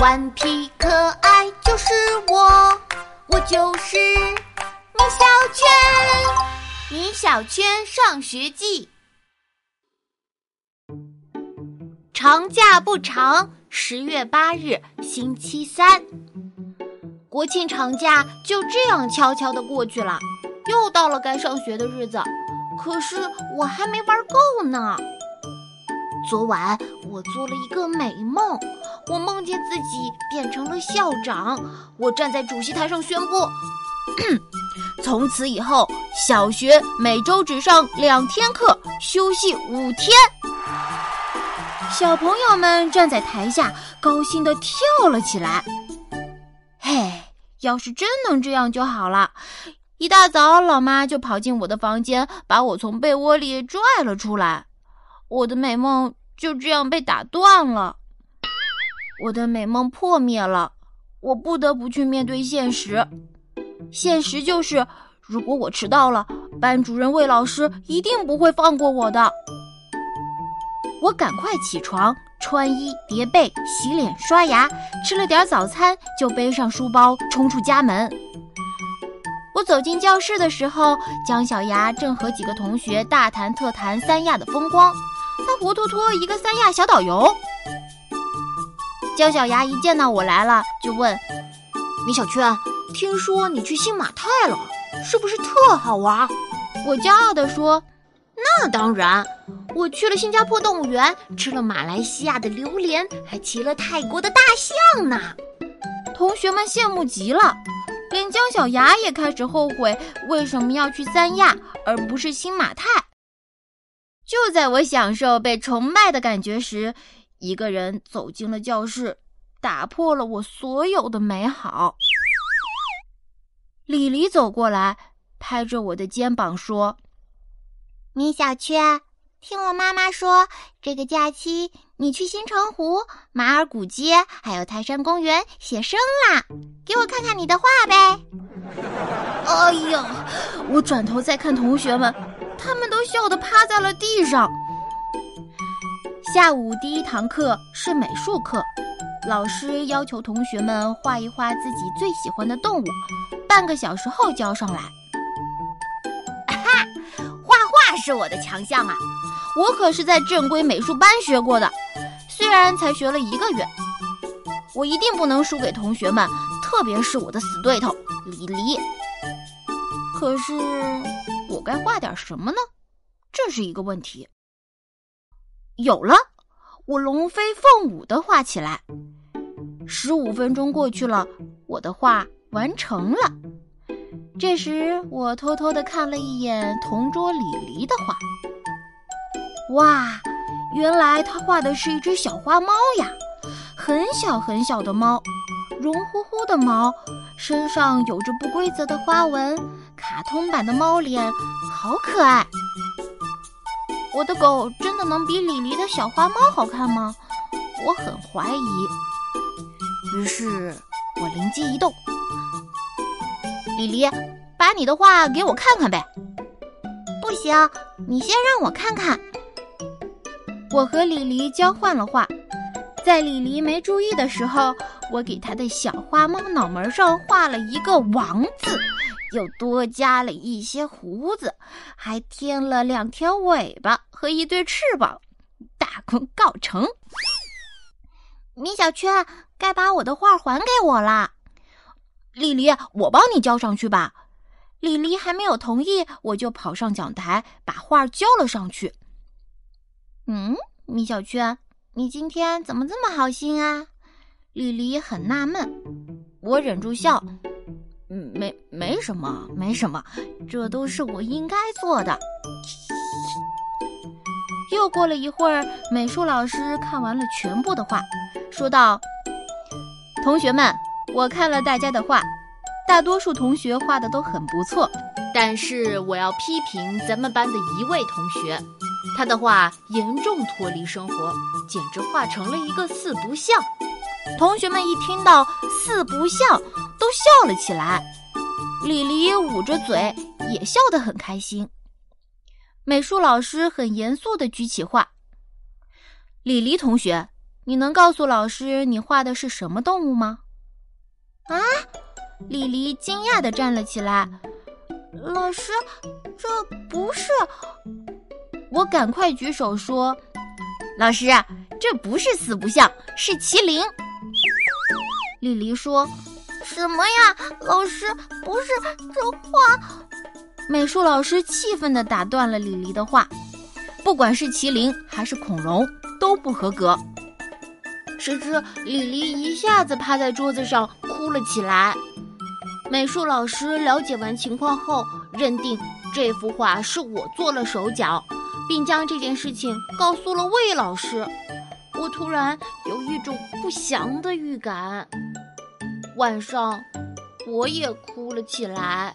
顽皮可爱就是我，我就是米小圈。米小圈上学记。长假不长，十月八日，星期三。国庆长假就这样悄悄的过去了，又到了该上学的日子。可是我还没玩够呢。昨晚我做了一个美梦，我梦见自己变成了校长，我站在主席台上宣布：从此以后，小学每周只上两天课，休息五天。小朋友们站在台下，高兴地跳了起来。嘿，要是真能这样就好了！一大早，老妈就跑进我的房间，把我从被窝里拽了出来。我的美梦就这样被打断了，我的美梦破灭了，我不得不去面对现实。现实就是，如果我迟到了，班主任魏老师一定不会放过我的。我赶快起床，穿衣叠被，洗脸刷牙，吃了点早餐，就背上书包冲出家门。我走进教室的时候，姜小牙正和几个同学大谈特谈三亚的风光，他活脱脱一个三亚小导游。姜小牙一见到我来了，就问：“米小圈，听说你去新马泰了，是不是特好玩？”我骄傲地说：“那当然。”我去了新加坡动物园，吃了马来西亚的榴莲，还骑了泰国的大象呢。同学们羡慕极了，连姜小牙也开始后悔为什么要去三亚而不是新马泰。就在我享受被崇拜的感觉时，一个人走进了教室，打破了我所有的美好。李黎走过来，拍着我的肩膀说：“米小圈。”听我妈妈说，这个假期你去新城湖、马尔古街还有泰山公园写生啦，给我看看你的画呗。哎呀，我转头再看同学们，他们都笑得趴在了地上。下午第一堂课是美术课，老师要求同学们画一画自己最喜欢的动物，半个小时后交上来。哈，画画是我的强项啊。我可是在正规美术班学过的，虽然才学了一个月，我一定不能输给同学们，特别是我的死对头李黎。可是我该画点什么呢？这是一个问题。有了，我龙飞凤舞的画起来。十五分钟过去了，我的画完成了。这时，我偷偷的看了一眼同桌李黎的画。哇，原来他画的是一只小花猫呀，很小很小的猫，绒乎乎的毛，身上有着不规则的花纹，卡通版的猫脸，好可爱。我的狗真的能比李黎的小花猫好看吗？我很怀疑。于是我灵机一动，李黎，把你的画给我看看呗。不行，你先让我看看。我和李黎交换了画，在李黎没注意的时候，我给他的小花猫脑门上画了一个王字，又多加了一些胡子，还添了两条尾巴和一对翅膀，大功告成。米小圈，该把我的画还给我啦！丽丽，我帮你交上去吧。丽丽还没有同意，我就跑上讲台，把画交了上去。嗯，米小圈，你今天怎么这么好心啊？丽丽很纳闷，我忍住笑，嗯，没没什么，没什么，这都是我应该做的。又过了一会儿，美术老师看完了全部的画，说道：“同学们，我看了大家的画，大多数同学画的都很不错，但是我要批评咱们班的一位同学。”他的画严重脱离生活，简直画成了一个四不像。同学们一听到“四不像”，都笑了起来。李黎捂着嘴，也笑得很开心。美术老师很严肃地举起画：“李黎同学，你能告诉老师你画的是什么动物吗？啊！李黎惊讶的站了起来。老师，这不是……我赶快举手说：“老师，这不是四不像，是麒麟。”李黎说：“什么呀？老师，不是这画……”美术老师气愤的打断了李黎的话：“不管是麒麟还是恐龙，都不合格。”谁知李黎一下子趴在桌子上哭了起来。美术老师了解完情况后，认定这幅画是我做了手脚，并将这件事情告诉了魏老师。我突然有一种不祥的预感。晚上，我也哭了起来。